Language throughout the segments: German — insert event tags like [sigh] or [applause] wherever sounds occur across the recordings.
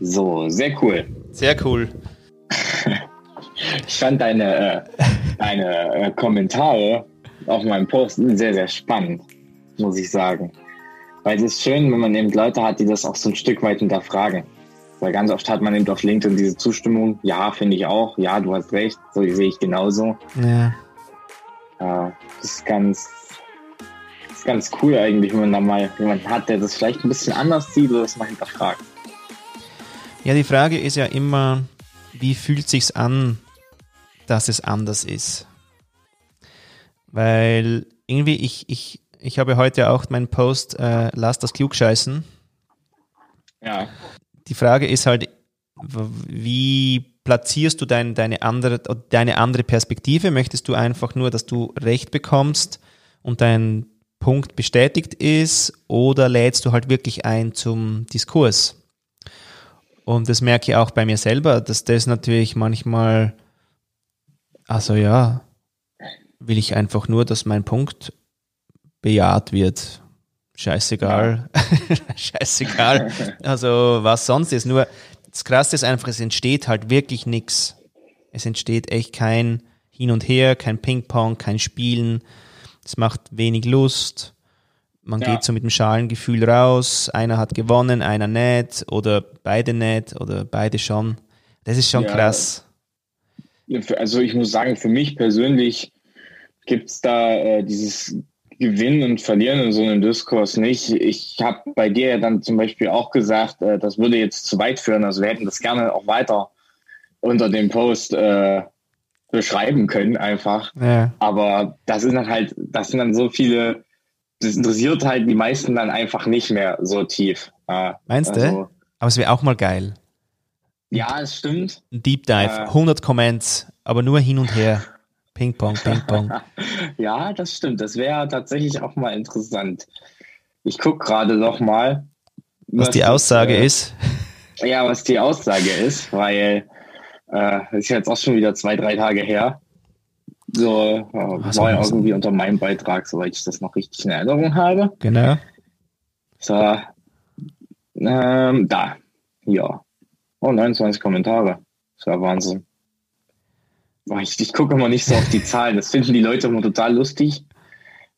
So, sehr cool. Sehr cool. ich fand deine, äh, deine äh, Kommentare auf meinem Post sehr, sehr spannend, muss ich sagen. Weil es ist schön, wenn man eben Leute hat, die das auch so ein Stück weit hinterfragen. Weil ganz oft hat man eben auf LinkedIn diese Zustimmung, ja, finde ich auch, ja, du hast recht, so sehe ich genauso. Ja. Ja, das ist ganz, das ist ganz cool eigentlich, wenn man da mal jemanden hat, der das vielleicht ein bisschen anders sieht oder das mal hinterfragt. Ja, die Frage ist ja immer, wie fühlt sich's an, dass es anders ist? Weil irgendwie ich, ich, ich habe heute auch meinen Post, äh, lass das klugscheißen. Ja. Die Frage ist halt, wie platzierst du dein, deine, andere, deine andere Perspektive? Möchtest du einfach nur, dass du Recht bekommst und dein Punkt bestätigt ist oder lädst du halt wirklich ein zum Diskurs? Und das merke ich auch bei mir selber, dass das natürlich manchmal, also ja, will ich einfach nur, dass mein Punkt bejaht wird. Scheißegal. [laughs] Scheißegal. Also was sonst ist. Nur das Krasse ist einfach, es entsteht halt wirklich nichts. Es entsteht echt kein Hin und Her, kein Ping-Pong, kein Spielen. Es macht wenig Lust. Man ja. geht so mit dem Schalengefühl raus. Einer hat gewonnen, einer nicht oder beide nicht oder beide schon. Das ist schon ja. krass. Also ich muss sagen, für mich persönlich gibt es da äh, dieses Gewinnen und Verlieren in so einem Diskurs nicht. Ich habe bei dir ja dann zum Beispiel auch gesagt, äh, das würde jetzt zu weit führen. Also wir hätten das gerne auch weiter unter dem Post äh, beschreiben können, einfach. Ja. Aber das sind dann halt, das sind dann so viele das interessiert halt die meisten dann einfach nicht mehr so tief. Meinst also, du? Aber es wäre auch mal geil. Ja, es stimmt. Ein Deep Dive, äh, 100 Comments, aber nur hin und her. Ping Pong, Ping Pong. [laughs] ja, das stimmt. Das wäre tatsächlich auch mal interessant. Ich gucke gerade noch mal, was, was die Aussage äh, ist. Ja, was die Aussage ist, weil äh, das ist jetzt auch schon wieder zwei, drei Tage her. So, äh, war ja irgendwie unter meinem Beitrag, soweit ich das noch richtig in Erinnerung habe. Genau. So, ähm, da, ja. Oh, 29 Kommentare. Das war Wahnsinn. Ich, ich gucke immer nicht so auf die Zahlen. Das finden die Leute immer total lustig,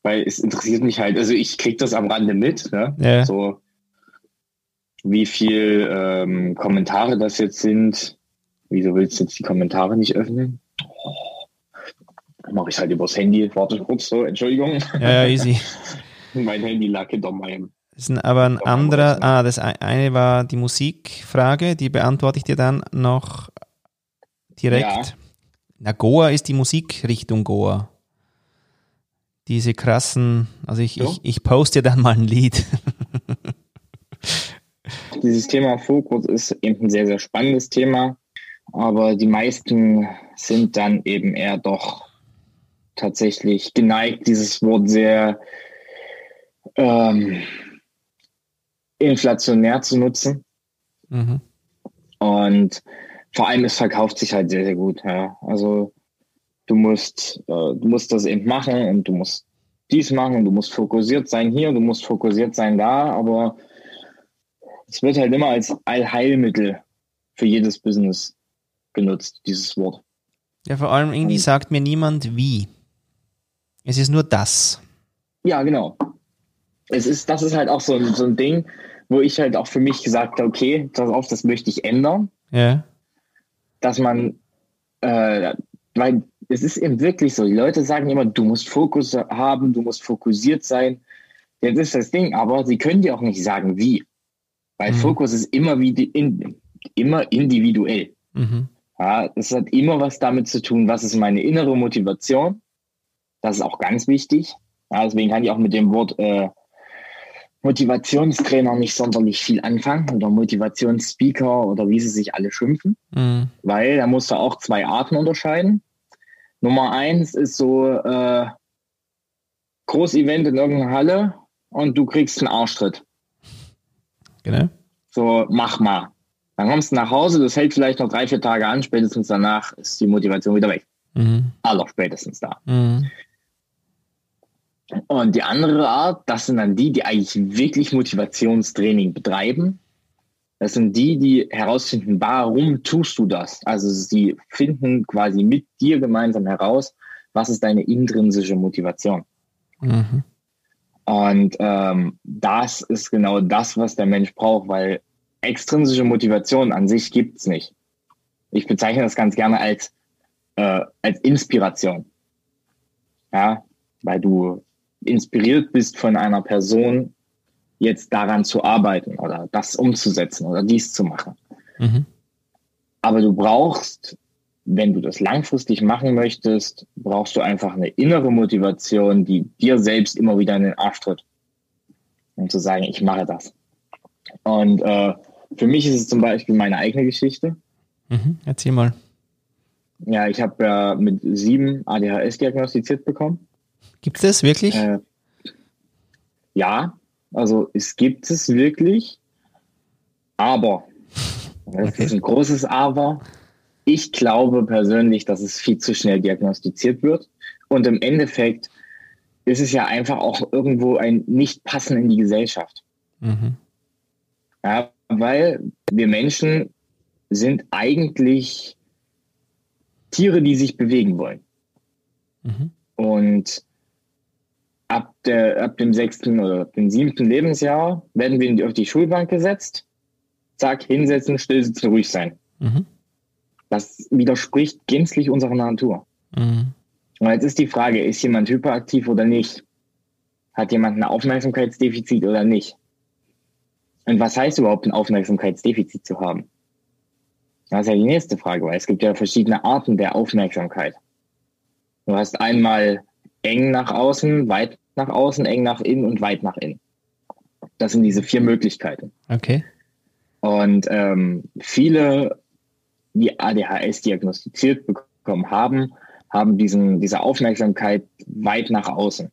weil es interessiert mich halt. Also ich kriege das am Rande mit, ne? Ja. So wie viel ähm, Kommentare das jetzt sind. Wieso willst du jetzt die Kommentare nicht öffnen? Mache ich halt übers Handy. Warte kurz so, Entschuldigung. Ja, ja easy. [laughs] mein Handy lag hinter meinem. Das ist aber ein anderer, ah, das eine war die Musikfrage, die beantworte ich dir dann noch direkt. Ja. Na, Goa ist die Musikrichtung Goa. Diese krassen, also ich, so? ich, ich poste dir dann mal ein Lied. [laughs] Dieses Thema Fokus ist eben ein sehr, sehr spannendes Thema, aber die meisten sind dann eben eher doch tatsächlich geneigt, dieses Wort sehr ähm, inflationär zu nutzen. Mhm. Und vor allem, es verkauft sich halt sehr, sehr gut. Ja. Also du musst, äh, du musst das eben machen und du musst dies machen und du musst fokussiert sein hier, du musst fokussiert sein da, aber es wird halt immer als Allheilmittel für jedes Business genutzt, dieses Wort. Ja, vor allem irgendwie sagt mir niemand wie. Es ist nur das. Ja, genau. Es ist, das ist halt auch so, so ein Ding, wo ich halt auch für mich gesagt habe, okay, das auf, das möchte ich ändern. Ja. Dass man, äh, weil es ist eben wirklich so, die Leute sagen immer, du musst Fokus haben, du musst fokussiert sein. Jetzt ist das Ding, aber sie können dir auch nicht sagen, wie. Weil mhm. Fokus ist immer, wie die, in, immer individuell. Mhm. Ja, es hat immer was damit zu tun, was ist meine innere Motivation das ist auch ganz wichtig. Ja, deswegen kann ich auch mit dem Wort äh, Motivationstrainer nicht sonderlich viel anfangen oder Motivationsspeaker oder wie sie sich alle schimpfen, mhm. weil da musst du auch zwei Arten unterscheiden. Nummer eins ist so äh, Großevent in irgendeiner Halle und du kriegst einen Arschtritt. Genau. So, mach mal. Dann kommst du nach Hause, das hält vielleicht noch drei, vier Tage an, spätestens danach ist die Motivation wieder weg. Mhm. Aller spätestens da. Mhm. Und die andere Art, das sind dann die, die eigentlich wirklich Motivationstraining betreiben. Das sind die, die herausfinden, warum tust du das? Also sie finden quasi mit dir gemeinsam heraus, was ist deine intrinsische Motivation. Mhm. Und ähm, das ist genau das, was der Mensch braucht, weil extrinsische Motivation an sich gibt es nicht. Ich bezeichne das ganz gerne als, äh, als Inspiration. Ja, weil du inspiriert bist von einer Person, jetzt daran zu arbeiten oder das umzusetzen oder dies zu machen. Mhm. Aber du brauchst, wenn du das langfristig machen möchtest, brauchst du einfach eine innere Motivation, die dir selbst immer wieder in den Arsch tritt. Um zu sagen, ich mache das. Und äh, für mich ist es zum Beispiel meine eigene Geschichte. Mhm, erzähl mal. Ja, ich habe ja mit sieben ADHS diagnostiziert bekommen. Gibt es das wirklich? Äh, ja, also es gibt es wirklich, aber, [laughs] das okay. ist ein großes Aber, ich glaube persönlich, dass es viel zu schnell diagnostiziert wird. Und im Endeffekt ist es ja einfach auch irgendwo ein Nicht-Passen in die Gesellschaft. Mhm. Ja, weil wir Menschen sind eigentlich Tiere, die sich bewegen wollen. Mhm. Und ab, der, ab dem sechsten oder dem siebten Lebensjahr werden wir auf die Schulbank gesetzt. Zack, hinsetzen, still sitzen, ruhig sein. Mhm. Das widerspricht gänzlich unserer Natur. Mhm. Und jetzt ist die Frage, ist jemand hyperaktiv oder nicht? Hat jemand ein Aufmerksamkeitsdefizit oder nicht? Und was heißt überhaupt ein Aufmerksamkeitsdefizit zu haben? Das ist ja die nächste Frage, weil es gibt ja verschiedene Arten der Aufmerksamkeit. Du hast einmal eng nach außen, weit nach außen, eng nach innen und weit nach innen. Das sind diese vier Möglichkeiten. Okay. Und ähm, viele, die ADHS diagnostiziert bekommen haben, haben diesen, diese Aufmerksamkeit weit nach außen.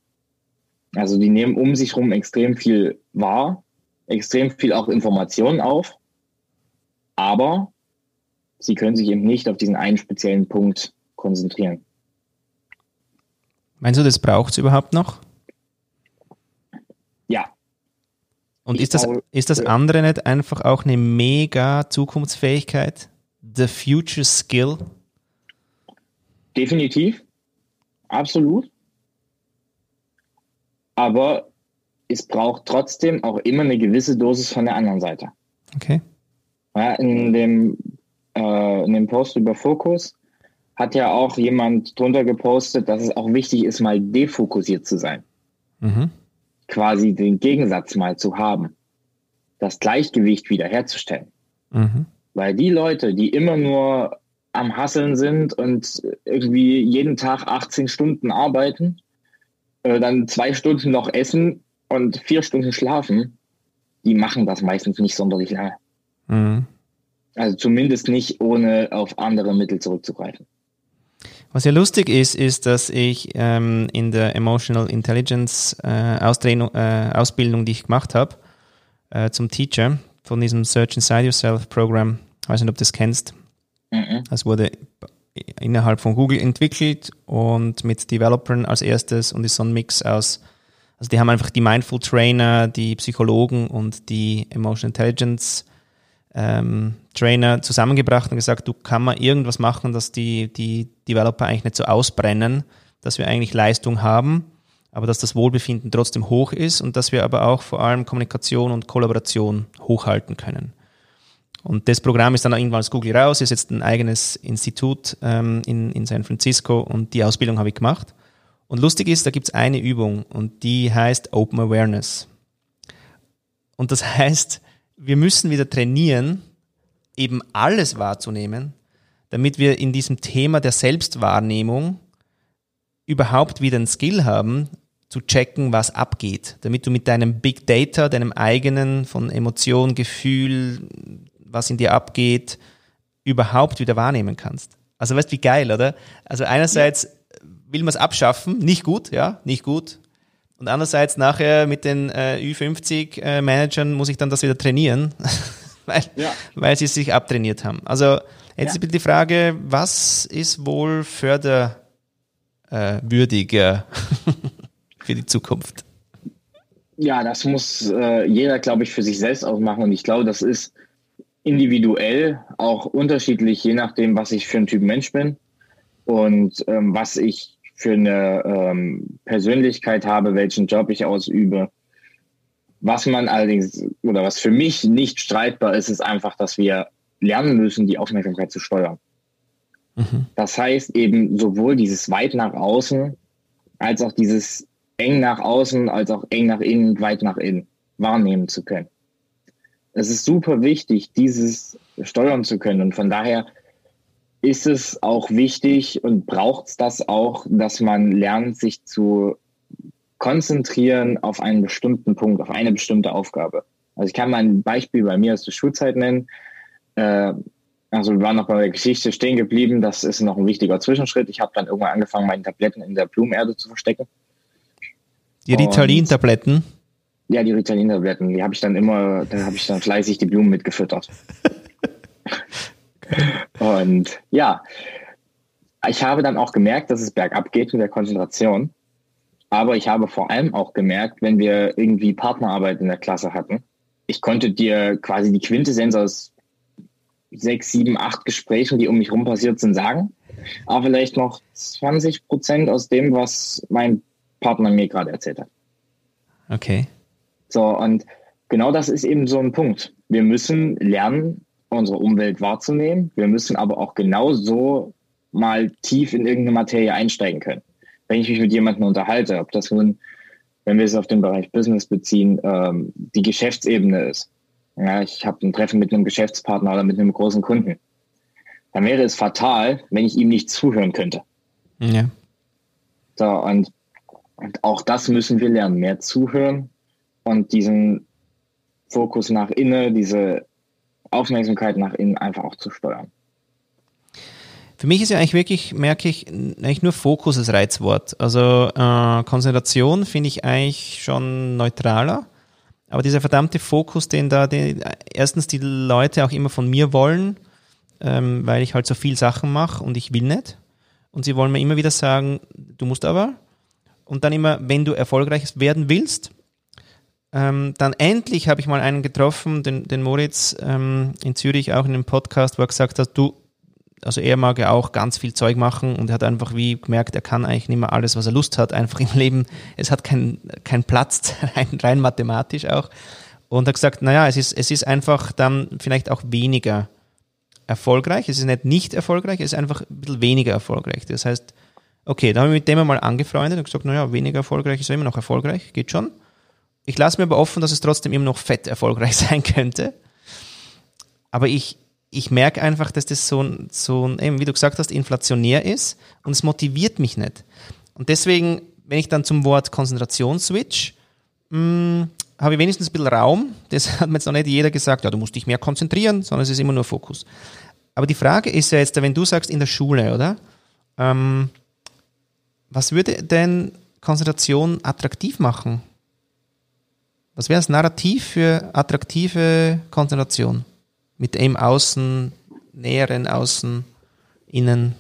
Also die nehmen um sich herum extrem viel wahr, extrem viel auch Informationen auf, aber sie können sich eben nicht auf diesen einen speziellen Punkt konzentrieren. Meinst du, das braucht es überhaupt noch? Ja. Und ist das, ist das andere nicht einfach auch eine mega Zukunftsfähigkeit? The future skill? Definitiv. Absolut. Aber es braucht trotzdem auch immer eine gewisse Dosis von der anderen Seite. Okay. Ja, in, dem, äh, in dem Post über Fokus hat ja auch jemand drunter gepostet, dass es auch wichtig ist, mal defokussiert zu sein. Mhm. Quasi den Gegensatz mal zu haben. Das Gleichgewicht wiederherzustellen. Mhm. Weil die Leute, die immer nur am Hasseln sind und irgendwie jeden Tag 18 Stunden arbeiten, äh, dann zwei Stunden noch essen und vier Stunden schlafen, die machen das meistens nicht sonderlich lange. Mhm. Also zumindest nicht, ohne auf andere Mittel zurückzugreifen. Was ja lustig ist, ist, dass ich ähm, in der Emotional Intelligence äh, äh, Ausbildung, die ich gemacht habe, äh, zum Teacher von diesem Search Inside Yourself Programm, ich weiß nicht, ob du das kennst. Mhm. Das wurde innerhalb von Google entwickelt und mit Developern als erstes und ist so ein Mix aus, also die haben einfach die Mindful Trainer, die Psychologen und die Emotional Intelligence ähm, Trainer zusammengebracht und gesagt, du kann man irgendwas machen, dass die, die Developer eigentlich nicht so ausbrennen, dass wir eigentlich Leistung haben, aber dass das Wohlbefinden trotzdem hoch ist und dass wir aber auch vor allem Kommunikation und Kollaboration hochhalten können. Und das Programm ist dann irgendwann aus Google raus, ist jetzt ein eigenes Institut ähm, in, in San Francisco und die Ausbildung habe ich gemacht. Und lustig ist, da gibt es eine Übung und die heißt Open Awareness. Und das [laughs] heißt, wir müssen wieder trainieren, eben alles wahrzunehmen, damit wir in diesem Thema der Selbstwahrnehmung überhaupt wieder ein Skill haben, zu checken, was abgeht, damit du mit deinem Big Data, deinem eigenen von Emotion, Gefühl, was in dir abgeht, überhaupt wieder wahrnehmen kannst. Also weißt du, wie geil, oder? Also einerseits will man es abschaffen, nicht gut, ja, nicht gut. Und andererseits nachher mit den äh, Ü50-Managern äh, muss ich dann das wieder trainieren, [laughs] weil, ja. weil sie sich abtrainiert haben. Also jetzt ja. die Frage, was ist wohl förderwürdiger äh, [laughs] für die Zukunft? Ja, das muss äh, jeder, glaube ich, für sich selbst auch machen. Und ich glaube, das ist individuell, auch unterschiedlich, je nachdem, was ich für ein Typ Mensch bin und ähm, was ich für eine ähm, Persönlichkeit habe, welchen Job ich ausübe. Was man allerdings oder was für mich nicht streitbar ist, ist einfach, dass wir lernen müssen, die Aufmerksamkeit zu steuern. Mhm. Das heißt eben sowohl dieses weit nach außen als auch dieses eng nach außen, als auch eng nach innen, weit nach innen wahrnehmen zu können. Es ist super wichtig, dieses steuern zu können. Und von daher ist es auch wichtig und braucht es das auch, dass man lernt, sich zu konzentrieren auf einen bestimmten Punkt, auf eine bestimmte Aufgabe. Also ich kann mal ein Beispiel bei mir aus der Schulzeit nennen. Äh, also wir waren noch bei der Geschichte stehen geblieben. Das ist noch ein wichtiger Zwischenschritt. Ich habe dann irgendwann angefangen, meine Tabletten in der Blumenerde zu verstecken. Die Ritalin-Tabletten? Ja, die Ritalin-Tabletten. Die habe ich dann immer, da habe ich dann fleißig die Blumen mitgefüttert. [laughs] Und ja, ich habe dann auch gemerkt, dass es bergab geht mit der Konzentration. Aber ich habe vor allem auch gemerkt, wenn wir irgendwie Partnerarbeit in der Klasse hatten, ich konnte dir quasi die Quintessenz aus sechs, sieben, acht Gesprächen, die um mich rum passiert sind, sagen. Aber vielleicht noch 20 Prozent aus dem, was mein Partner mir gerade erzählt hat. Okay. So, und genau das ist eben so ein Punkt. Wir müssen lernen, unsere Umwelt wahrzunehmen. Wir müssen aber auch genauso mal tief in irgendeine Materie einsteigen können. Wenn ich mich mit jemandem unterhalte, ob das nun, wenn wir es auf den Bereich Business beziehen, ähm, die Geschäftsebene ist ja, ich habe ein Treffen mit einem Geschäftspartner oder mit einem großen Kunden, dann wäre es fatal, wenn ich ihm nicht zuhören könnte. Ja. So, und, und auch das müssen wir lernen, mehr zuhören und diesen Fokus nach innen, diese Aufmerksamkeit nach innen einfach auch zu steuern. Für mich ist ja eigentlich wirklich, merke ich, eigentlich nur Fokus als Reizwort. Also äh, Konzentration finde ich eigentlich schon neutraler. Aber dieser verdammte Fokus, den da den, erstens die Leute auch immer von mir wollen, ähm, weil ich halt so viel Sachen mache und ich will nicht. Und sie wollen mir immer wieder sagen, du musst aber. Und dann immer, wenn du erfolgreich werden willst, ähm, dann endlich habe ich mal einen getroffen, den, den Moritz ähm, in Zürich, auch in einem Podcast, wo er gesagt hat, du, also er mag ja auch ganz viel Zeug machen und er hat einfach wie gemerkt, er kann eigentlich nicht mehr alles, was er Lust hat, einfach im [laughs] Leben. Es hat keinen kein Platz, [laughs] rein, rein mathematisch auch. Und hat gesagt, naja, es ist, es ist einfach dann vielleicht auch weniger erfolgreich. Es ist nicht nicht erfolgreich, es ist einfach ein bisschen weniger erfolgreich. Das heißt, okay, da habe ich mit dem mal angefreundet und gesagt, naja, weniger erfolgreich ist immer noch erfolgreich, geht schon. Ich lasse mir aber offen, dass es trotzdem immer noch fett erfolgreich [laughs] sein könnte. Aber ich, ich merke einfach, dass das so, so eben, wie du gesagt hast, inflationär ist und es motiviert mich nicht. Und deswegen, wenn ich dann zum Wort Konzentration switch, hm, habe ich wenigstens ein bisschen Raum. Das [laughs] hat mir jetzt noch nicht jeder gesagt, ja, du musst dich mehr konzentrieren, sondern es ist immer nur Fokus. Aber die Frage ist ja jetzt, wenn du sagst in der Schule, oder? Ähm, was würde denn Konzentration attraktiv machen? Was wäre das Narrativ für attraktive Konzentration? mit dem Außen, näheren Außen, Innen?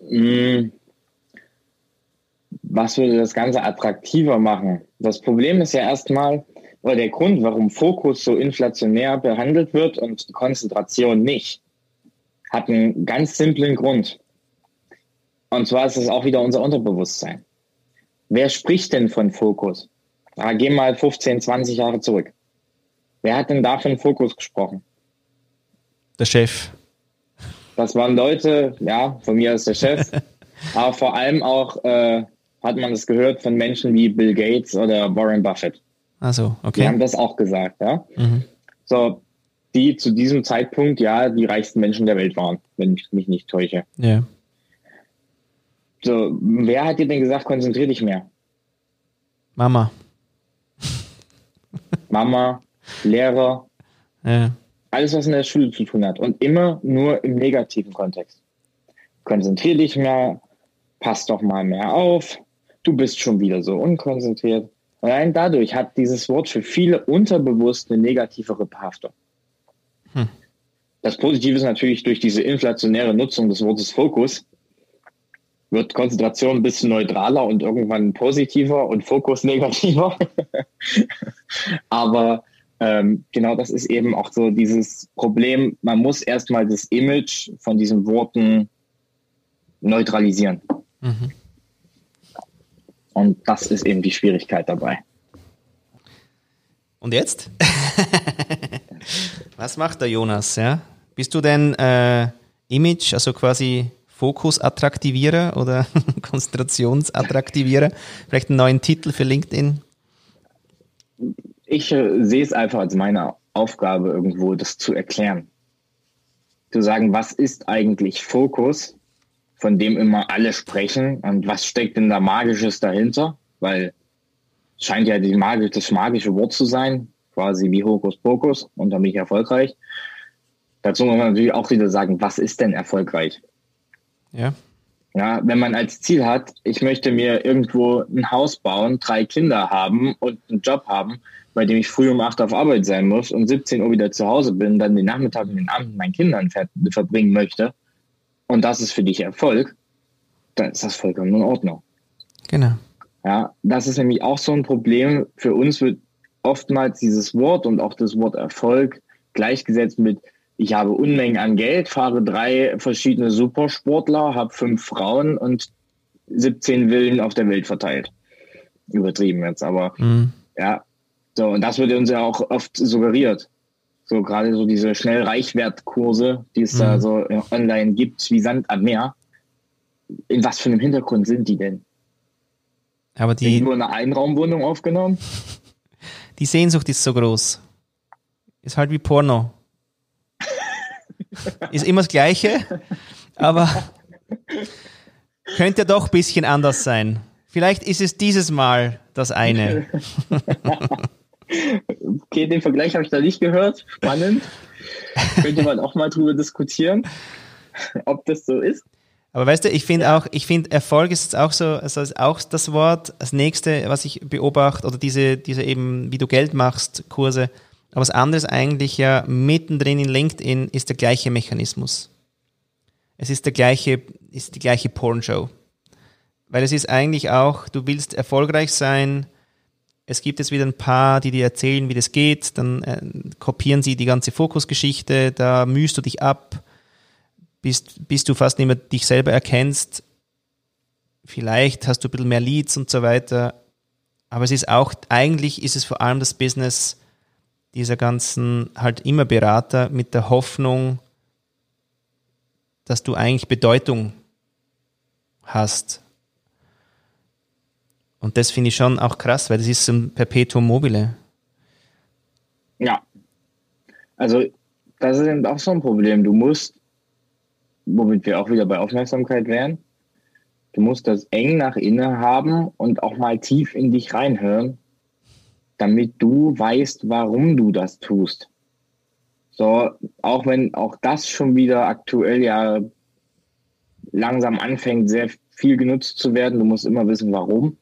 Mm. Was würde das Ganze attraktiver machen? Das Problem ist ja erstmal, oder der Grund, warum Fokus so inflationär behandelt wird und Konzentration nicht, hat einen ganz simplen Grund. Und zwar ist es auch wieder unser Unterbewusstsein. Wer spricht denn von Fokus? Ah, geh mal 15, 20 Jahre zurück. Wer hat denn da von Fokus gesprochen? Der Chef. Das waren Leute, ja, von mir ist der Chef, [laughs] aber vor allem auch äh, hat man es gehört von Menschen wie Bill Gates oder Warren Buffett. Also, okay. Die haben das auch gesagt, ja. Mhm. So, die zu diesem Zeitpunkt ja die reichsten Menschen der Welt waren, wenn ich mich nicht täusche. Ja. So, wer hat dir denn gesagt, konzentrier dich mehr? Mama. Mama, Lehrer, ja. alles, was in der Schule zu tun hat. Und immer nur im negativen Kontext. Konzentrier dich mehr, pass doch mal mehr auf, du bist schon wieder so unkonzentriert. Allein dadurch hat dieses Wort für viele unterbewusst eine negativere Behaftung. Hm. Das Positive ist natürlich durch diese inflationäre Nutzung des Wortes Fokus wird Konzentration ein bisschen neutraler und irgendwann positiver und Fokus negativer. [laughs] Aber ähm, genau das ist eben auch so dieses Problem, man muss erstmal das Image von diesen Worten neutralisieren. Mhm. Und das ist eben die Schwierigkeit dabei. Und jetzt? [laughs] Was macht der Jonas? Ja? Bist du denn äh, Image, also quasi Fokusattraktivierer oder [laughs] Konzentrationsattraktivierer? Vielleicht einen neuen Titel für LinkedIn? Ich äh, sehe es einfach als meine Aufgabe irgendwo, das zu erklären. Zu sagen, was ist eigentlich Fokus, von dem immer alle sprechen und was steckt denn da Magisches dahinter? Weil es scheint ja die Magie, das magische Wort zu sein, quasi wie Hokus Pokus und dann erfolgreich. Dazu muss man natürlich auch wieder sagen, was ist denn erfolgreich? Ja. Ja, wenn man als Ziel hat, ich möchte mir irgendwo ein Haus bauen, drei Kinder haben und einen Job haben, bei dem ich früh um acht auf Arbeit sein muss und 17 Uhr wieder zu Hause bin, dann den Nachmittag mit den Abend mit meinen Kindern ver verbringen möchte, und das ist für dich Erfolg, dann ist das vollkommen in Ordnung. Genau. Ja, das ist nämlich auch so ein Problem. Für uns wird oftmals dieses Wort und auch das Wort Erfolg gleichgesetzt mit ich habe Unmengen an Geld, fahre drei verschiedene Supersportler, habe fünf Frauen und 17 Villen auf der Welt verteilt. Übertrieben jetzt, aber mhm. ja. So, und das wird uns ja auch oft suggeriert. So gerade so diese Schnellreichwertkurse, die es mhm. da so online gibt, wie Sand am Meer. In was für einem Hintergrund sind die denn? Aber die. Sind nur in einer Einraumwohnung aufgenommen? [laughs] Die Sehnsucht ist so groß. Ist halt wie Porno. Ist immer das Gleiche, aber könnte doch ein bisschen anders sein. Vielleicht ist es dieses Mal das eine. [laughs] okay, den Vergleich habe ich da nicht gehört. Spannend. Könnte man auch mal drüber diskutieren, ob das so ist. Aber weißt du, ich finde auch, ich finde Erfolg ist auch so, also ist auch das Wort, das nächste, was ich beobachte, oder diese, diese eben, wie du Geld machst, Kurse. Aber was anderes eigentlich ja mittendrin in LinkedIn ist der gleiche Mechanismus. Es ist der gleiche, ist die gleiche Pornshow. Weil es ist eigentlich auch, du willst erfolgreich sein, es gibt jetzt wieder ein paar, die dir erzählen, wie das geht, dann äh, kopieren sie die ganze Fokusgeschichte, da mühst du dich ab, bis, bis du fast nicht mehr dich selber erkennst. Vielleicht hast du ein bisschen mehr Leads und so weiter. Aber es ist auch, eigentlich ist es vor allem das Business dieser ganzen halt immer Berater mit der Hoffnung, dass du eigentlich Bedeutung hast. Und das finde ich schon auch krass, weil das ist ein Perpetuum mobile. Ja. Also, das ist eben auch so ein Problem. Du musst, womit wir auch wieder bei Aufmerksamkeit wären, du musst das eng nach innen haben und auch mal tief in dich reinhören, damit du weißt, warum du das tust. So, auch wenn auch das schon wieder aktuell ja langsam anfängt, sehr viel genutzt zu werden, du musst immer wissen, warum.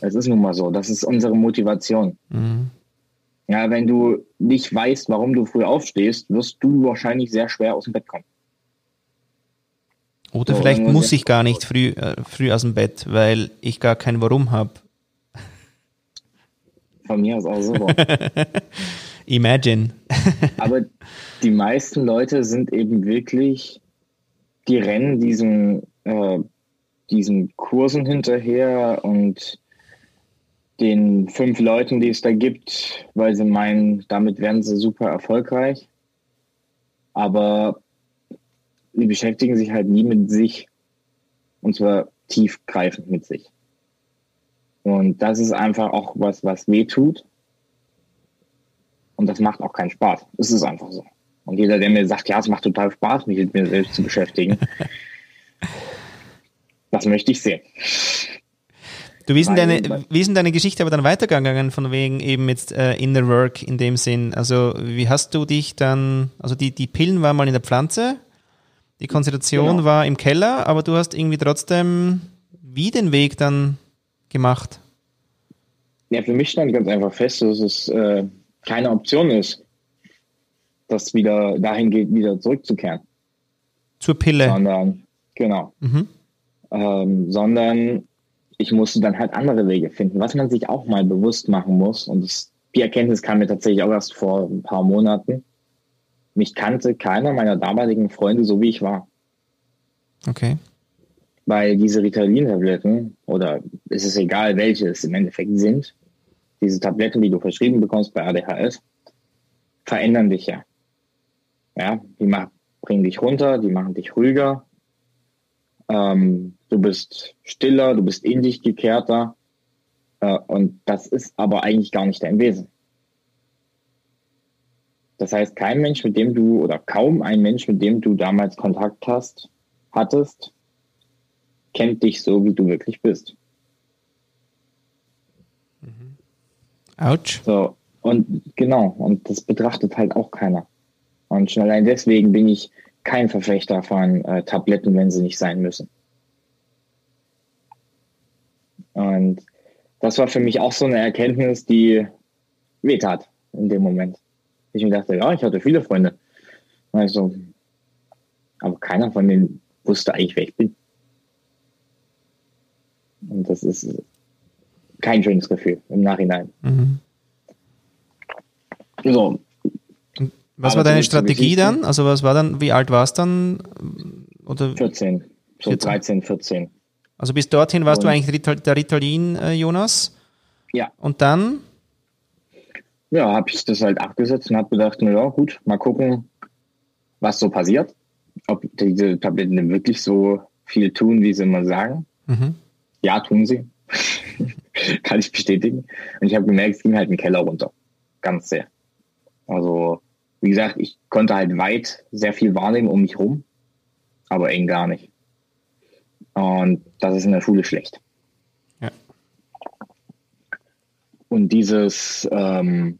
Es ist nun mal so. Das ist unsere Motivation. Mhm. Ja, wenn du nicht weißt, warum du früh aufstehst, wirst du wahrscheinlich sehr schwer aus dem Bett kommen. Oder so, vielleicht muss ich gar nicht früh, äh, früh aus dem Bett, weil ich gar kein Warum habe. Von mir aus auch so. [laughs] Imagine. [laughs] Aber die meisten Leute sind eben wirklich, die rennen diesen, äh, diesen Kursen hinterher und den fünf Leuten, die es da gibt, weil sie meinen, damit werden sie super erfolgreich. Aber sie beschäftigen sich halt nie mit sich. Und zwar tiefgreifend mit sich. Und das ist einfach auch was, was weh tut. Und das macht auch keinen Spaß. Es ist einfach so. Und jeder, der mir sagt, ja, es macht total Spaß, mich mit mir selbst zu beschäftigen, [laughs] das möchte ich sehen. Du, wie ist, deine, wie ist denn deine Geschichte aber dann weitergegangen, von wegen eben jetzt äh, Inner Work in dem Sinn? Also, wie hast du dich dann, also die, die Pillen waren mal in der Pflanze, die Konzentration genau. war im Keller, aber du hast irgendwie trotzdem wie den Weg dann gemacht? Ja, für mich stand ganz einfach fest, dass es äh, keine Option ist, das wieder dahin geht, wieder zurückzukehren. Zur Pille. Sondern, genau. Mhm. Ähm, sondern ich musste dann halt andere Wege finden. Was man sich auch mal bewusst machen muss, und das die Erkenntnis kam mir tatsächlich auch erst vor ein paar Monaten. Mich kannte keiner meiner damaligen Freunde so, wie ich war. Okay. Weil diese Ritalin-Tabletten, oder es ist egal, welche es im Endeffekt sind, diese Tabletten, die du verschrieben bekommst bei ADHS, verändern dich ja. Ja, die machen, bringen dich runter, die machen dich ruhiger. Ähm, du bist stiller, du bist in dich gekehrter. Äh, und das ist aber eigentlich gar nicht dein Wesen. Das heißt, kein Mensch, mit dem du, oder kaum ein Mensch, mit dem du damals Kontakt hast, hattest, kennt dich so, wie du wirklich bist. Mhm. Autsch. So, und genau, und das betrachtet halt auch keiner. Und schon allein deswegen bin ich kein Verfechter von äh, Tabletten, wenn sie nicht sein müssen. Und das war für mich auch so eine Erkenntnis, die wehtat in dem Moment. Ich mir dachte, ja, ich hatte viele Freunde. Also, aber keiner von denen wusste eigentlich, wer ich bin. Und das ist kein schönes Gefühl im Nachhinein. Mhm. So. Was war deine Strategie dann? Also was war dann, wie alt warst du dann? Oder 14, so 14. 13, 14. Also bis dorthin warst Und, du eigentlich der Ritalin, äh, Jonas? Ja. Und dann? Ja, habe ich das halt abgesetzt und habe gedacht, na ja, gut, mal gucken, was so passiert. Ob diese Tabletten wirklich so viel tun, wie sie immer sagen. Mhm. Ja, tun sie. [laughs] Kann ich bestätigen. Und ich habe gemerkt, es ging halt einen Keller runter. Ganz sehr. Also, wie gesagt, ich konnte halt weit sehr viel wahrnehmen um mich rum, aber eng gar nicht. Und das ist in der Schule schlecht. Ja. Und dieses, ähm,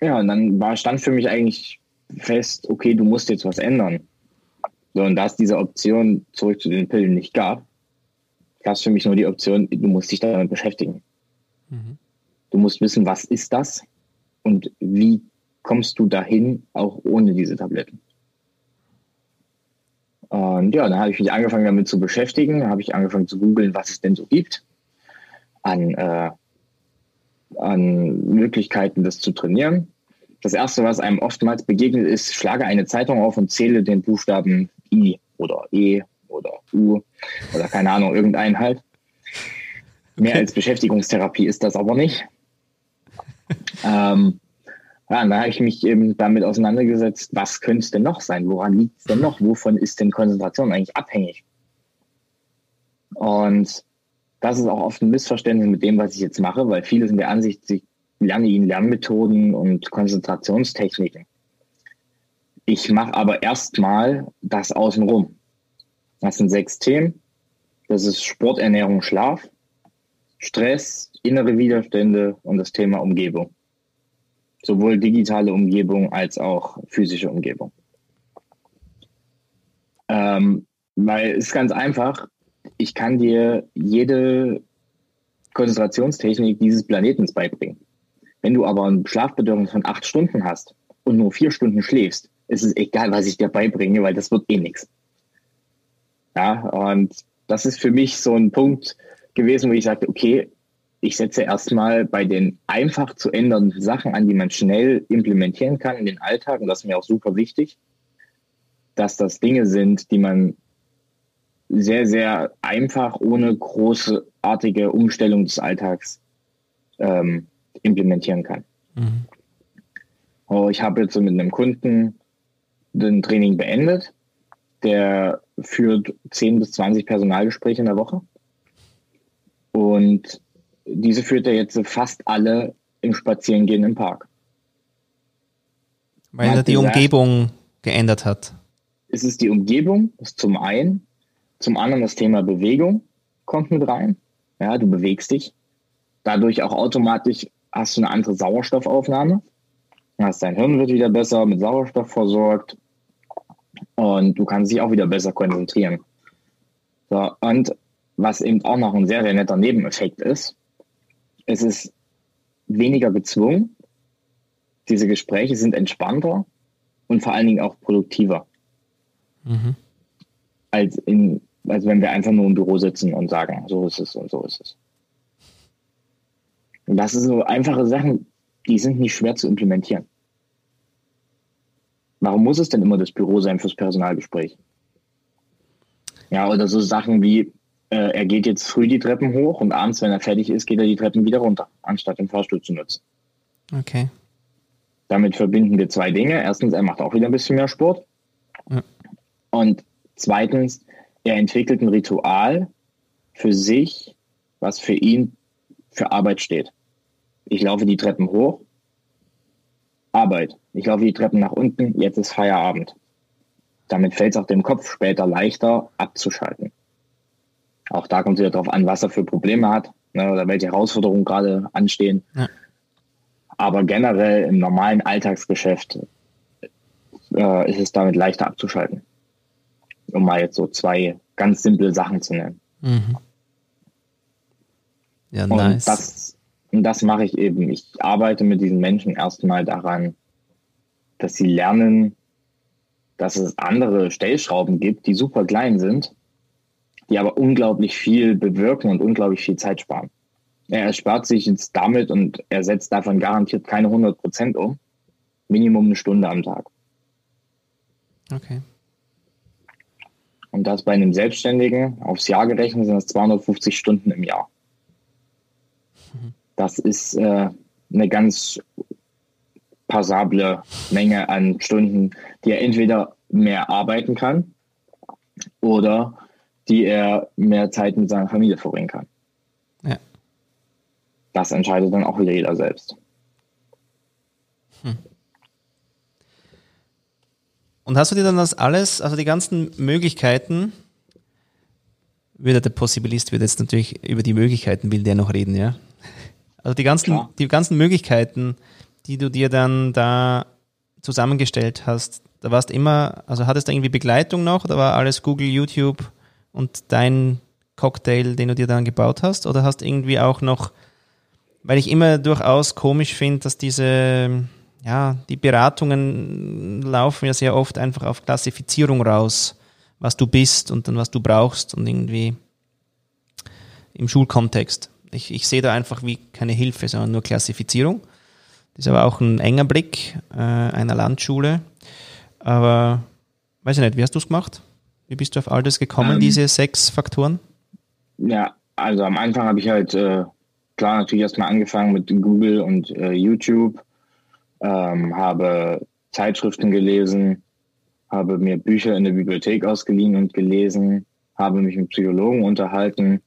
ja, und dann war, stand für mich eigentlich fest, okay, du musst jetzt was ändern. So, und da es diese Option zurück zu den Pillen nicht gab, gab es für mich nur die Option, du musst dich damit beschäftigen. Mhm. Du musst wissen, was ist das und wie kommst du dahin, auch ohne diese Tabletten. Und ja, dann habe ich mich angefangen damit zu beschäftigen, habe ich angefangen zu googeln, was es denn so gibt an, äh, an Möglichkeiten, das zu trainieren. Das erste, was einem oftmals begegnet, ist, schlage eine Zeitung auf und zähle den Buchstaben I oder E oder U oder keine Ahnung, irgendeinen halt. Mehr als Beschäftigungstherapie ist das aber nicht. ähm, ja, und da habe ich mich eben damit auseinandergesetzt, was könnte es denn noch sein? Woran liegt es denn noch? Wovon ist denn Konzentration eigentlich abhängig? Und das ist auch oft ein Missverständnis mit dem, was ich jetzt mache, weil viele sind der Ansicht, ich lerne ihnen Lernmethoden und Konzentrationstechniken. Ich mache aber erstmal das außenrum. Das sind sechs Themen. Das ist Sport, Ernährung, Schlaf, Stress, innere Widerstände und das Thema Umgebung sowohl digitale Umgebung als auch physische Umgebung. Ähm, weil es ist ganz einfach, ich kann dir jede Konzentrationstechnik dieses Planetens beibringen. Wenn du aber ein Schlafbedürfnis von acht Stunden hast und nur vier Stunden schläfst, ist es egal, was ich dir beibringe, weil das wird eh nichts. Ja, und das ist für mich so ein Punkt gewesen, wo ich sagte, okay, ich setze erstmal bei den einfach zu ändernden Sachen an, die man schnell implementieren kann in den Alltag. Und das ist mir auch super wichtig, dass das Dinge sind, die man sehr, sehr einfach ohne großartige Umstellung des Alltags ähm, implementieren kann. Mhm. Oh, ich habe jetzt mit einem Kunden ein Training beendet. Der führt 10 bis 20 Personalgespräche in der Woche. Und diese führt er jetzt fast alle im Spazierengehen im Park. Weil er die gesagt, Umgebung geändert hat. Es ist die Umgebung, ist zum einen. Zum anderen das Thema Bewegung kommt mit rein. Ja, du bewegst dich. Dadurch auch automatisch hast du eine andere Sauerstoffaufnahme. Das dein Hirn wird wieder besser mit Sauerstoff versorgt und du kannst dich auch wieder besser konzentrieren. So, und was eben auch noch ein sehr, sehr netter Nebeneffekt ist, es ist weniger gezwungen. Diese Gespräche sind entspannter und vor allen Dingen auch produktiver. Mhm. Als, in, als wenn wir einfach nur im Büro sitzen und sagen, so ist es und so ist es. Und das sind so einfache Sachen, die sind nicht schwer zu implementieren. Warum muss es denn immer das Büro sein fürs Personalgespräch? Ja, oder so Sachen wie, äh, er geht jetzt früh die Treppen hoch und abends, wenn er fertig ist, geht er die Treppen wieder runter, anstatt den Fahrstuhl zu nutzen. Okay. Damit verbinden wir zwei Dinge. Erstens, er macht auch wieder ein bisschen mehr Sport. Ja. Und zweitens, er entwickelt ein Ritual für sich, was für ihn für Arbeit steht. Ich laufe die Treppen hoch, Arbeit. Ich laufe die Treppen nach unten, jetzt ist Feierabend. Damit fällt es auch dem Kopf später leichter abzuschalten. Auch da kommt es wieder darauf an, was er für Probleme hat ne, oder welche Herausforderungen gerade anstehen. Ja. Aber generell im normalen Alltagsgeschäft äh, ist es damit leichter abzuschalten. Um mal jetzt so zwei ganz simple Sachen zu nennen. Mhm. Ja, und nice. Das, und das mache ich eben. Ich arbeite mit diesen Menschen erstmal daran, dass sie lernen, dass es andere Stellschrauben gibt, die super klein sind, die aber unglaublich viel bewirken und unglaublich viel Zeit sparen. Er erspart sich jetzt damit und er setzt davon garantiert keine 100 Prozent um. Minimum eine Stunde am Tag. Okay. Und das bei einem Selbstständigen aufs Jahr gerechnet sind das 250 Stunden im Jahr. Das ist äh, eine ganz passable Menge an Stunden, die er entweder mehr arbeiten kann oder die er mehr Zeit mit seiner Familie verbringen kann. Ja das entscheidet dann auch wieder jeder selbst. Hm. Und hast du dir dann das alles, also die ganzen Möglichkeiten, wieder der Possibilist wird jetzt natürlich über die Möglichkeiten will der noch reden, ja? Also die ganzen, die ganzen Möglichkeiten, die du dir dann da zusammengestellt hast, da warst immer, also hattest du irgendwie Begleitung noch oder war alles Google, YouTube und dein Cocktail, den du dir dann gebaut hast? Oder hast irgendwie auch noch weil ich immer durchaus komisch finde, dass diese, ja, die Beratungen laufen ja sehr oft einfach auf Klassifizierung raus, was du bist und dann was du brauchst und irgendwie im Schulkontext. Ich, ich sehe da einfach wie keine Hilfe, sondern nur Klassifizierung. Das ist aber auch ein enger Blick äh, einer Landschule. Aber weiß ich nicht, wie hast du es gemacht? Wie bist du auf all das gekommen, ähm, diese sechs Faktoren? Ja, also am Anfang habe ich halt äh, klar natürlich erstmal angefangen mit Google und äh, YouTube, ähm, habe Zeitschriften gelesen, habe mir Bücher in der Bibliothek ausgeliehen und gelesen, habe mich mit Psychologen unterhalten.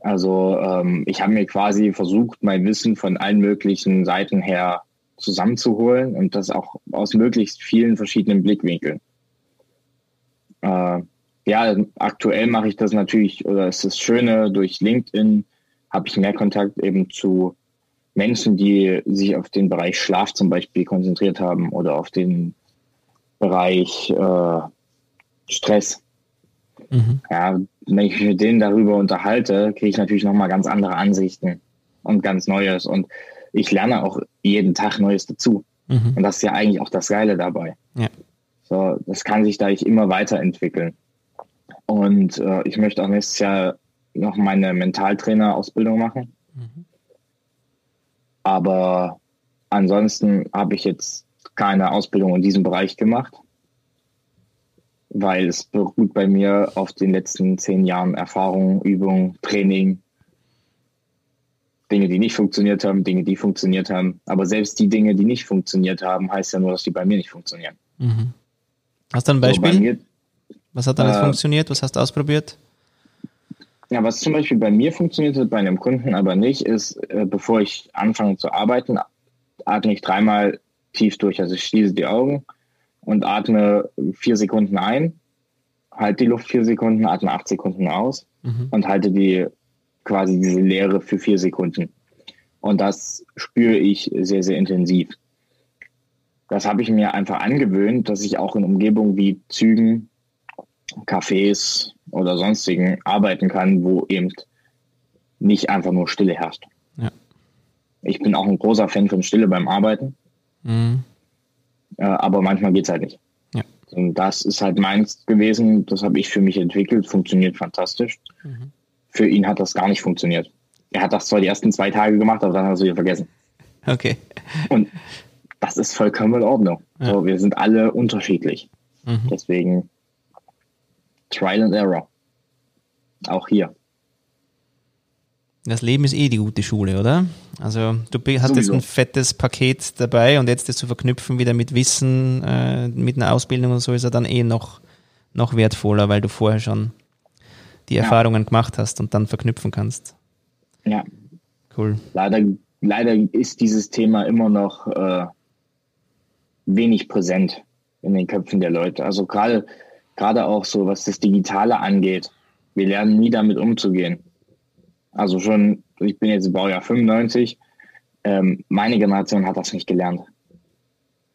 Also ähm, ich habe mir quasi versucht, mein Wissen von allen möglichen Seiten her zusammenzuholen und das auch aus möglichst vielen verschiedenen Blickwinkeln. Äh, ja, aktuell mache ich das natürlich, oder ist das Schöne, durch LinkedIn habe ich mehr Kontakt eben zu Menschen, die sich auf den Bereich Schlaf zum Beispiel konzentriert haben oder auf den Bereich äh, Stress. Mhm. Ja, wenn ich mich mit denen darüber unterhalte, kriege ich natürlich nochmal ganz andere Ansichten und ganz Neues. Und ich lerne auch jeden Tag Neues dazu. Mhm. Und das ist ja eigentlich auch das Geile dabei. Ja. So, das kann sich da immer weiterentwickeln. Und äh, ich möchte auch nächstes Jahr noch meine Mentaltrainer-Ausbildung machen. Mhm. Aber ansonsten habe ich jetzt keine Ausbildung in diesem Bereich gemacht, weil es beruht bei mir auf den letzten zehn Jahren Erfahrung, Übung, Training, Dinge, die nicht funktioniert haben, Dinge, die funktioniert haben. Aber selbst die Dinge, die nicht funktioniert haben, heißt ja nur, dass die bei mir nicht funktionieren. Mhm. Hast du ein Beispiel? So, mir, Was hat alles äh, funktioniert? Was hast du ausprobiert? Ja, was zum Beispiel bei mir funktioniert hat, bei einem Kunden aber nicht, ist, äh, bevor ich anfange zu arbeiten, atme ich dreimal tief durch. Also ich schließe die Augen und atme vier Sekunden ein, halte die Luft vier Sekunden, atme acht Sekunden aus mhm. und halte die quasi diese Leere für vier Sekunden. Und das spüre ich sehr, sehr intensiv. Das habe ich mir einfach angewöhnt, dass ich auch in Umgebungen wie Zügen, Cafés, oder sonstigen arbeiten kann, wo eben nicht einfach nur Stille herrscht. Ja. Ich bin auch ein großer Fan von Stille beim Arbeiten, mhm. Aber manchmal geht es halt nicht. Ja. Und das ist halt meins gewesen, das habe ich für mich entwickelt, funktioniert fantastisch. Mhm. Für ihn hat das gar nicht funktioniert. Er hat das zwar die ersten zwei Tage gemacht, aber dann hat er es wieder vergessen. Okay. Und das ist vollkommen in Ordnung. Ja. So, wir sind alle unterschiedlich. Mhm. Deswegen Trial and Error. Auch hier. Das Leben ist eh die gute Schule, oder? Also du hast Sowieso. jetzt ein fettes Paket dabei und jetzt das zu verknüpfen wieder mit Wissen, äh, mit einer Ausbildung und so ist er dann eh noch, noch wertvoller, weil du vorher schon die Erfahrungen ja. gemacht hast und dann verknüpfen kannst. Ja. Cool. Leider, leider ist dieses Thema immer noch äh, wenig präsent in den Köpfen der Leute. Also gerade gerade auch so, was das Digitale angeht. Wir lernen nie damit umzugehen. Also schon, ich bin jetzt Baujahr 95, ähm, meine Generation hat das nicht gelernt.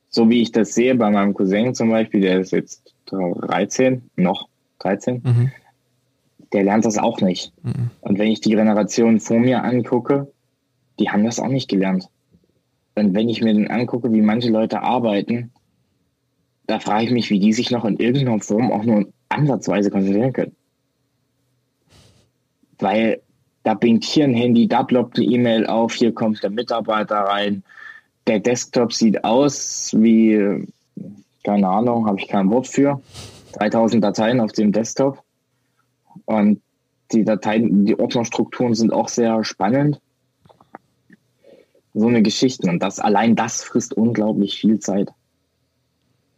So wie ich das sehe bei meinem Cousin zum Beispiel, der ist jetzt 13, noch 13, mhm. der lernt das auch nicht. Mhm. Und wenn ich die Generation vor mir angucke, die haben das auch nicht gelernt. Und wenn ich mir dann angucke, wie manche Leute arbeiten, da frage ich mich, wie die sich noch in irgendeiner Form auch nur ansatzweise konzentrieren können. Weil da blinkt hier ein Handy, da ploppt eine E-Mail auf, hier kommt der Mitarbeiter rein. Der Desktop sieht aus wie, keine Ahnung, habe ich kein Wort für. 3000 Dateien auf dem Desktop. Und die Dateien, die Ordnerstrukturen sind auch sehr spannend. So eine Geschichte. Und das, allein das frisst unglaublich viel Zeit.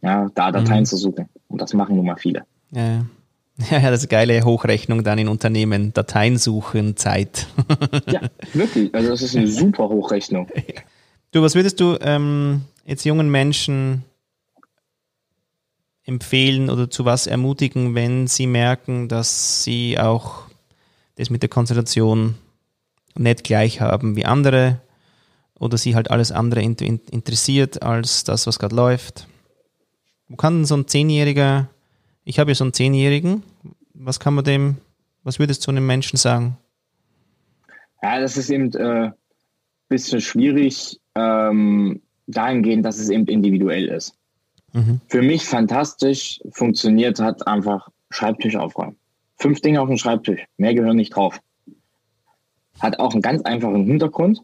Ja, da Dateien mhm. zu suchen. Und das machen nun mal viele. Ja. Ja, [laughs] das ist eine geile Hochrechnung dann in Unternehmen. Dateien suchen, Zeit. [laughs] ja, wirklich. Also das ist eine super Hochrechnung. [laughs] Du, was würdest du ähm, jetzt jungen Menschen empfehlen oder zu was ermutigen, wenn sie merken, dass sie auch das mit der Konzentration nicht gleich haben wie andere oder sie halt alles andere interessiert als das, was gerade läuft? Wo kann so ein Zehnjähriger ich habe ja so einen Zehnjährigen. Was kann man dem, was würdest du einem Menschen sagen? Ja, das ist eben ein äh, bisschen schwierig ähm, dahingehend, dass es eben individuell ist. Mhm. Für mich fantastisch funktioniert hat einfach Schreibtisch aufräumen. Fünf Dinge auf dem Schreibtisch, mehr gehören nicht drauf. Hat auch einen ganz einfachen Hintergrund.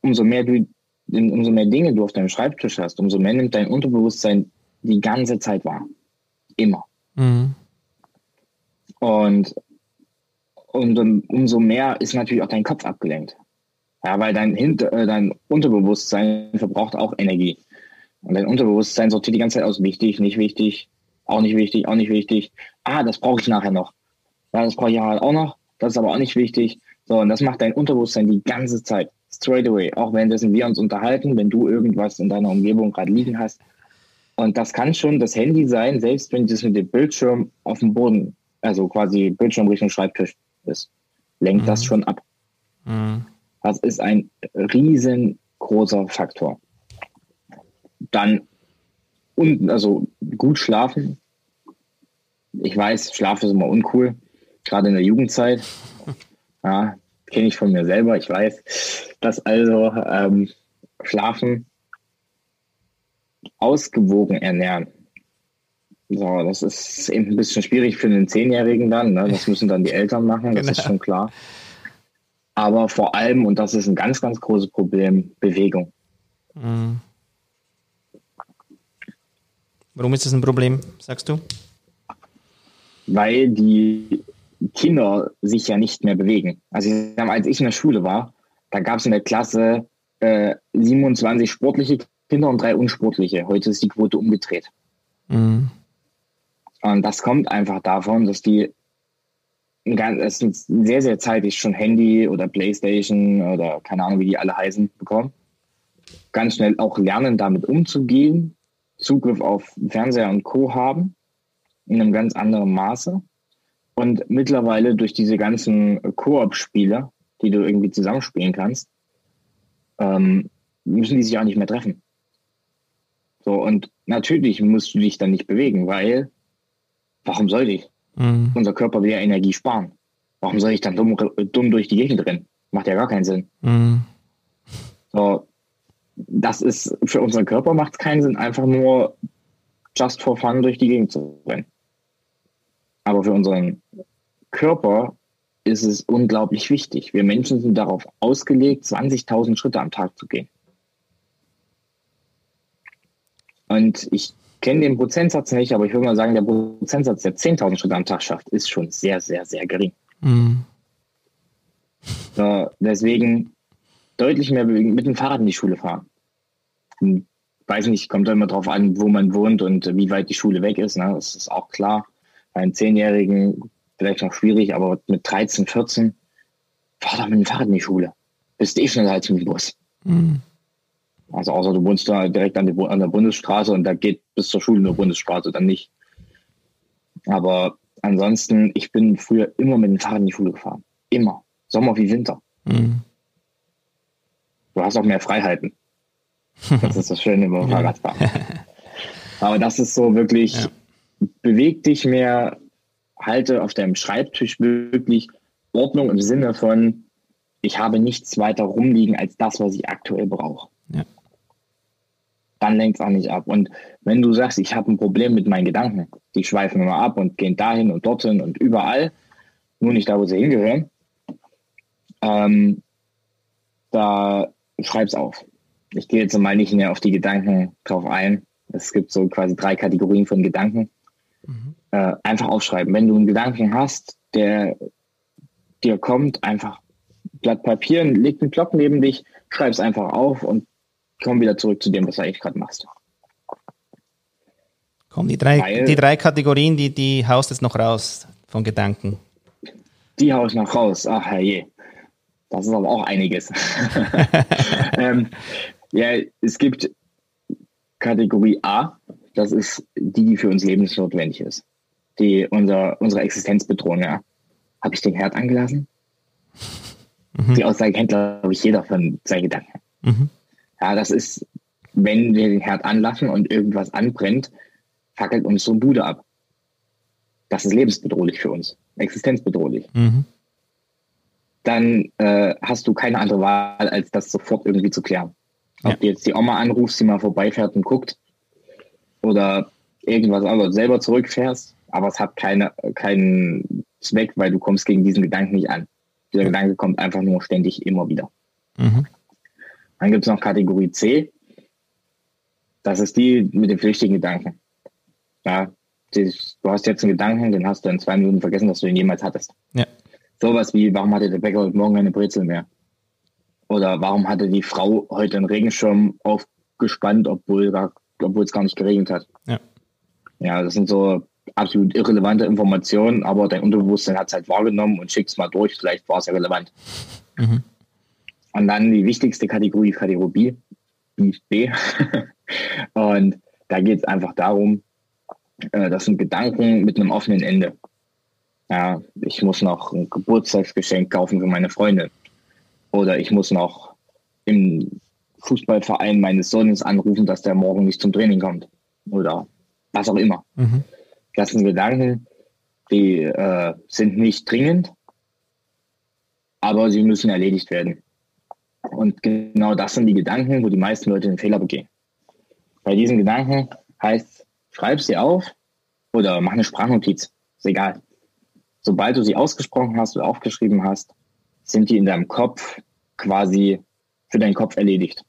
Umso mehr du, umso mehr Dinge du auf deinem Schreibtisch hast, umso mehr nimmt dein Unterbewusstsein die ganze Zeit wahr. Immer. Mhm. Und, und umso mehr ist natürlich auch dein Kopf abgelenkt. Ja, weil dein, Hinter, äh, dein Unterbewusstsein verbraucht auch Energie. Und dein Unterbewusstsein sortiert die ganze Zeit aus wichtig, nicht wichtig, auch nicht wichtig, auch nicht wichtig. Ah, das brauche ich nachher noch. Ja, das brauche ich auch noch. Das ist aber auch nicht wichtig. So, und das macht dein Unterbewusstsein die ganze Zeit. Straight away. Auch währenddessen wir uns unterhalten, wenn du irgendwas in deiner Umgebung gerade liegen hast, und das kann schon das Handy sein, selbst wenn das mit dem Bildschirm auf dem Boden, also quasi Bildschirm Richtung Schreibtisch ist, lenkt mhm. das schon ab. Mhm. Das ist ein riesengroßer Faktor. Dann und also gut schlafen. Ich weiß, Schlaf ist immer uncool, gerade in der Jugendzeit. [laughs] Ja, kenne ich von mir selber. Ich weiß, dass also ähm, Schlafen ausgewogen ernähren. So, das ist eben ein bisschen schwierig für den Zehnjährigen dann. Ne? Das müssen dann die [laughs] Eltern machen, das genau. ist schon klar. Aber vor allem, und das ist ein ganz, ganz großes Problem, Bewegung. Mhm. Warum ist das ein Problem, sagst du? Weil die Kinder sich ja nicht mehr bewegen. Also als ich in der Schule war, da gab es in der Klasse äh, 27 sportliche Kinder und drei unsportliche. Heute ist die Quote umgedreht. Mhm. Und das kommt einfach davon, dass die es sehr, sehr zeitig schon Handy oder Playstation oder keine Ahnung, wie die alle heißen, bekommen. Ganz schnell auch lernen, damit umzugehen, Zugriff auf Fernseher und Co. haben, in einem ganz anderen Maße. Und mittlerweile durch diese ganzen Koop-Spiele, die du irgendwie zusammenspielen kannst, ähm, müssen die sich auch nicht mehr treffen. So, und natürlich musst du dich dann nicht bewegen, weil warum soll ich? Mhm. Unser Körper will ja Energie sparen. Warum soll ich dann dumm, dumm durch die Gegend rennen? Macht ja gar keinen Sinn. Mhm. So, das ist für unseren Körper macht es keinen Sinn, einfach nur just for fun durch die Gegend zu rennen. Aber für unseren Körper ist es unglaublich wichtig. Wir Menschen sind darauf ausgelegt, 20.000 Schritte am Tag zu gehen. Und ich kenne den Prozentsatz nicht, aber ich würde mal sagen, der Prozentsatz, der 10.000 Schritte am Tag schafft, ist schon sehr, sehr, sehr gering. Mhm. So, deswegen deutlich mehr mit dem Fahrrad in die Schule fahren. Hm, weiß nicht, kommt immer drauf an, wo man wohnt und wie weit die Schule weg ist. Ne? Das ist auch klar. Bei einem Zehnjährigen vielleicht noch schwierig, aber mit 13, 14, fahr doch mit dem Fahrrad in die Schule. Bist eh schneller als mit dem Bus. Mhm. Also außer du wohnst da direkt an, die, an der Bundesstraße und da geht bis zur Schule nur Bundesstraße, dann nicht. Aber ansonsten, ich bin früher immer mit dem Fahrrad in die Schule gefahren. Immer. Sommer wie Winter. Mhm. Du hast auch mehr Freiheiten. [laughs] Das ist das Schöne beim Fahrradfahren. [laughs] Aber das ist so wirklich, ja. beweg dich mehr, halte auf deinem Schreibtisch wirklich Ordnung im Sinne von, ich habe nichts weiter rumliegen als das, was ich aktuell brauche. Dann lenkt es auch nicht ab. Und wenn du sagst, ich habe ein Problem mit meinen Gedanken, die schweifen immer ab und gehen dahin und dorthin und überall, nur nicht da, wo sie hingehören, ähm, da schreib's auf. Ich gehe jetzt mal nicht mehr auf die Gedanken drauf ein. Es gibt so quasi drei Kategorien von Gedanken. Mhm. Äh, einfach aufschreiben. Wenn du einen Gedanken hast, der dir kommt, einfach Blatt Papier, leg einen Block neben dich, schreib es einfach auf und komm wieder zurück zu dem, was du eigentlich gerade machst. Komm, die drei, Weil, die drei Kategorien, die, die haust jetzt noch raus von Gedanken. Die haust noch raus. Ach herrje. Das ist aber auch einiges. [laughs] ähm, ja, es gibt Kategorie A, das ist die, die für uns lebensnotwendig ist. Die unser, unsere Existenz bedrohen. Ja. Habe ich den Herd angelassen? Mhm. Die Aussage kennt, glaube ich, jeder von seinen Gedanken. Mhm. Ja, das ist, wenn wir den Herd anlassen und irgendwas anbrennt, fackelt uns so ein Bude ab. Das ist lebensbedrohlich für uns, existenzbedrohlich. Mhm. Dann äh, hast du keine andere Wahl, als das sofort irgendwie zu klären. Ob ja. du jetzt die Oma anrufst, die mal vorbeifährt und guckt, oder irgendwas anderes selber zurückfährst, aber es hat keine, keinen Zweck, weil du kommst gegen diesen Gedanken nicht an. Dieser Gedanke kommt einfach nur ständig immer wieder. Mhm. Dann gibt es noch Kategorie C. Das ist die mit den flüchtigen Gedanken. Ja, du hast jetzt einen Gedanken, den hast du in zwei Minuten vergessen, dass du ihn jemals hattest. Ja. Sowas wie, warum hatte der Bäcker heute Morgen eine Brezel mehr? Oder warum hatte die Frau heute einen Regenschirm aufgespannt, obwohl, obwohl es gar nicht geregnet hat? Ja. Ja, das sind so absolut irrelevante Informationen, aber dein Unterbewusstsein hat es halt wahrgenommen und schickt es mal durch, vielleicht war es ja relevant. Mhm. Und dann die wichtigste Kategorie, Kategorie B, B. und da geht es einfach darum, äh, das sind Gedanken mit einem offenen Ende. Ja, ich muss noch ein Geburtstagsgeschenk kaufen für meine Freundin. Oder ich muss noch im Fußballverein meines Sohnes anrufen, dass der morgen nicht zum Training kommt. Oder was auch immer. Mhm. Das sind Gedanken, die äh, sind nicht dringend, aber sie müssen erledigt werden. Und genau das sind die Gedanken, wo die meisten Leute den Fehler begehen. Bei diesen Gedanken heißt, schreib sie auf oder mach eine Sprachnotiz. Ist egal. Sobald du sie ausgesprochen hast oder aufgeschrieben hast, sind die in deinem Kopf quasi für deinen Kopf erledigt.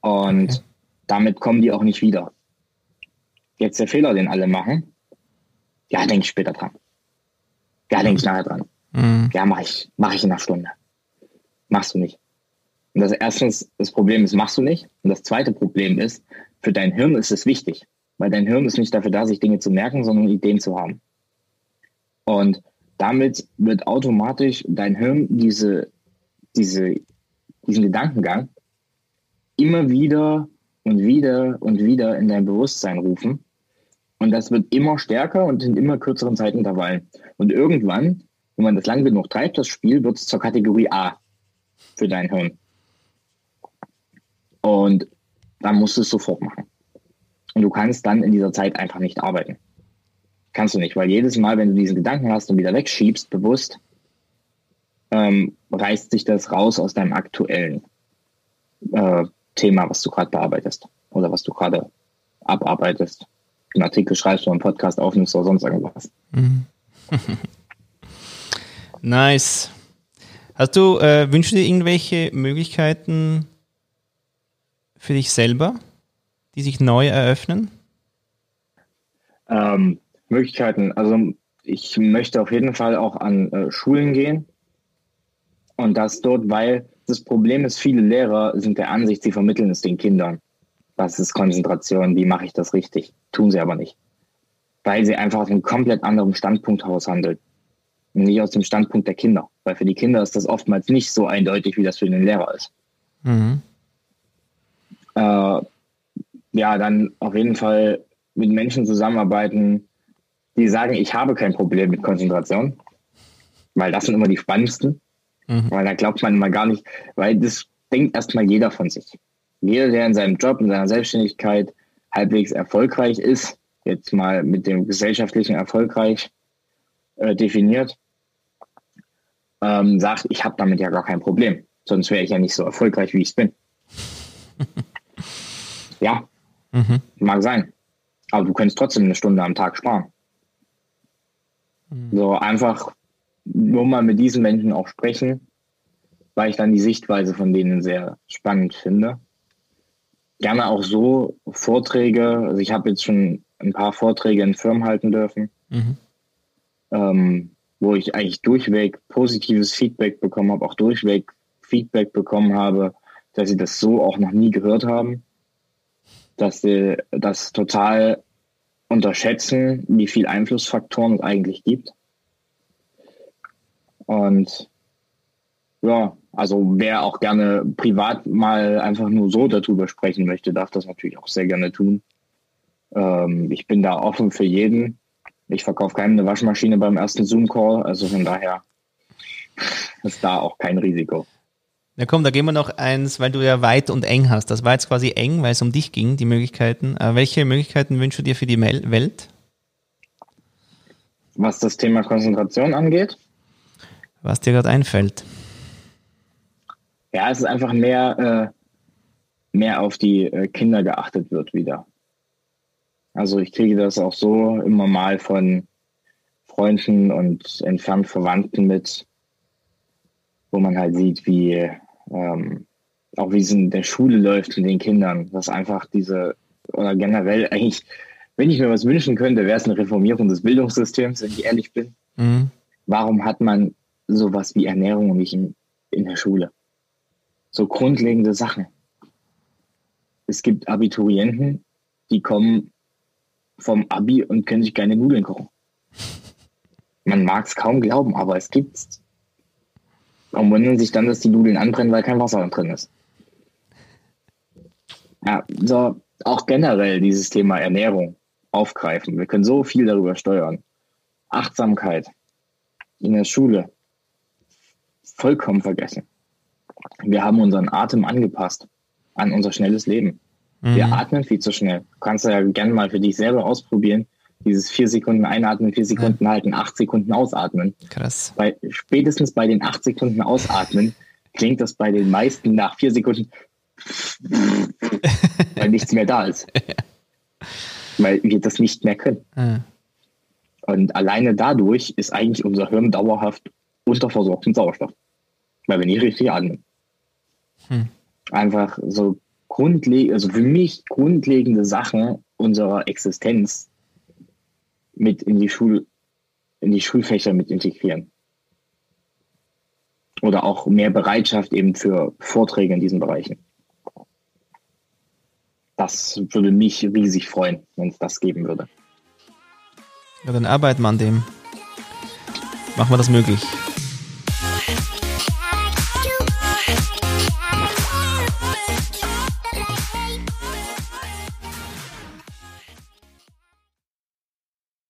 Und okay. damit kommen die auch nicht wieder. Jetzt der Fehler, den alle machen. Ja, denke ich später dran. Ja, denke ich nachher dran. Mhm. Ja, mache ich, mach ich in einer Stunde. Machst du nicht. Und das erstens, das Problem ist, machst du nicht. Und das zweite Problem ist, für dein Hirn ist es wichtig. Weil dein Hirn ist nicht dafür da, sich Dinge zu merken, sondern Ideen zu haben. Und damit wird automatisch dein Hirn diese, diese, diesen Gedankengang immer wieder und wieder und wieder in dein Bewusstsein rufen. Und das wird immer stärker und in immer kürzeren Zeitintervallen. Und irgendwann, wenn man das lang genug treibt, das Spiel, wird es zur Kategorie A für dein Hirn. Und dann musst du es sofort machen. Und du kannst dann in dieser Zeit einfach nicht arbeiten. Kannst du nicht, weil jedes Mal, wenn du diesen Gedanken hast und wieder wegschiebst, bewusst, ähm, reißt sich das raus aus deinem aktuellen äh, Thema, was du gerade bearbeitest oder was du gerade abarbeitest. Einen Artikel schreibst du, einen Podcast aufnimmst oder sonst irgendwas. Mhm. [laughs] nice. Hast du, äh, wünschst du dir irgendwelche Möglichkeiten für dich selber, die sich neu eröffnen? Ähm, Möglichkeiten. Also ich möchte auf jeden Fall auch an äh, Schulen gehen. Und das dort, weil das Problem ist, viele Lehrer sind der Ansicht, sie vermitteln es den Kindern. Was ist Konzentration? Wie mache ich das richtig? Tun sie aber nicht. Weil sie einfach aus einem komplett anderen Standpunkt haushandeln. Nicht aus dem Standpunkt der Kinder. Weil für die Kinder ist das oftmals nicht so eindeutig, wie das für den Lehrer ist. Mhm. Äh, ja, dann auf jeden Fall mit Menschen zusammenarbeiten, die sagen, ich habe kein Problem mit Konzentration. Weil das sind immer die spannendsten. Mhm. Weil da glaubt man immer gar nicht, weil das denkt erstmal jeder von sich. Jeder, der in seinem Job, in seiner Selbstständigkeit halbwegs erfolgreich ist, jetzt mal mit dem gesellschaftlichen erfolgreich äh, definiert, ähm, sagt, ich habe damit ja gar kein Problem. Sonst wäre ich ja nicht so erfolgreich, wie ich es bin. [laughs] ja, mhm. mag sein. Aber du könntest trotzdem eine Stunde am Tag sparen. Mhm. So einfach nur mal mit diesen Menschen auch sprechen, weil ich dann die Sichtweise von denen sehr spannend finde. Gerne auch so Vorträge. Also ich habe jetzt schon ein paar Vorträge in Firmen halten dürfen. Mhm. Ähm, wo ich eigentlich durchweg positives Feedback bekommen habe, auch durchweg Feedback bekommen habe, dass sie das so auch noch nie gehört haben, dass sie das total unterschätzen, wie viel Einflussfaktoren es eigentlich gibt. Und ja, also wer auch gerne privat mal einfach nur so darüber sprechen möchte, darf das natürlich auch sehr gerne tun. Ähm, ich bin da offen für jeden. Ich verkaufe keinem eine Waschmaschine beim ersten Zoom-Call, also von daher ist da auch kein Risiko. Na komm, da gehen wir noch eins, weil du ja weit und eng hast. Das war jetzt quasi eng, weil es um dich ging, die Möglichkeiten. Äh, welche Möglichkeiten wünschst du dir für die Welt? Was das Thema Konzentration angeht? Was dir gerade einfällt? Ja, es ist einfach mehr, äh, mehr auf die äh, Kinder geachtet wird wieder. Also ich kriege das auch so immer mal von Freunden und entfernt Verwandten mit, wo man halt sieht, wie ähm, auch wie es in der Schule läuft mit den Kindern, dass einfach diese oder generell eigentlich, wenn ich mir was wünschen könnte, wäre es eine Reformierung des Bildungssystems, wenn ich ehrlich bin. Mhm. Warum hat man sowas wie Ernährung nicht in, in der Schule? So grundlegende Sachen. Es gibt Abiturienten, die kommen vom Abi und können sich keine Nudeln kochen. Man mag es kaum glauben, aber es gibt's. Warum wundern sich dann, dass die Nudeln anbrennen, weil kein Wasser drin ist? Ja, so auch generell dieses Thema Ernährung aufgreifen. Wir können so viel darüber steuern. Achtsamkeit in der Schule vollkommen vergessen. Wir haben unseren Atem angepasst an unser schnelles Leben. Wir mhm. atmen viel zu schnell. Du kannst ja gerne mal für dich selber ausprobieren. Dieses vier Sekunden einatmen, vier Sekunden ja. halten, acht Sekunden ausatmen. Krass. Bei, spätestens bei den acht Sekunden ausatmen [laughs] klingt das bei den meisten nach vier Sekunden, [laughs] weil nichts mehr da ist. Weil wir das nicht mehr können. Ja. Und alleine dadurch ist eigentlich unser Hirn dauerhaft unterversorgt mit Sauerstoff. Weil wir nicht richtig atmen. Hm. Einfach so grundlegend, also für mich grundlegende Sachen unserer Existenz mit in die Schul, in die Schulfächer mit integrieren. Oder auch mehr Bereitschaft eben für Vorträge in diesen Bereichen. Das würde mich riesig freuen, wenn es das geben würde. Ja, dann arbeiten wir an dem. Machen wir das möglich.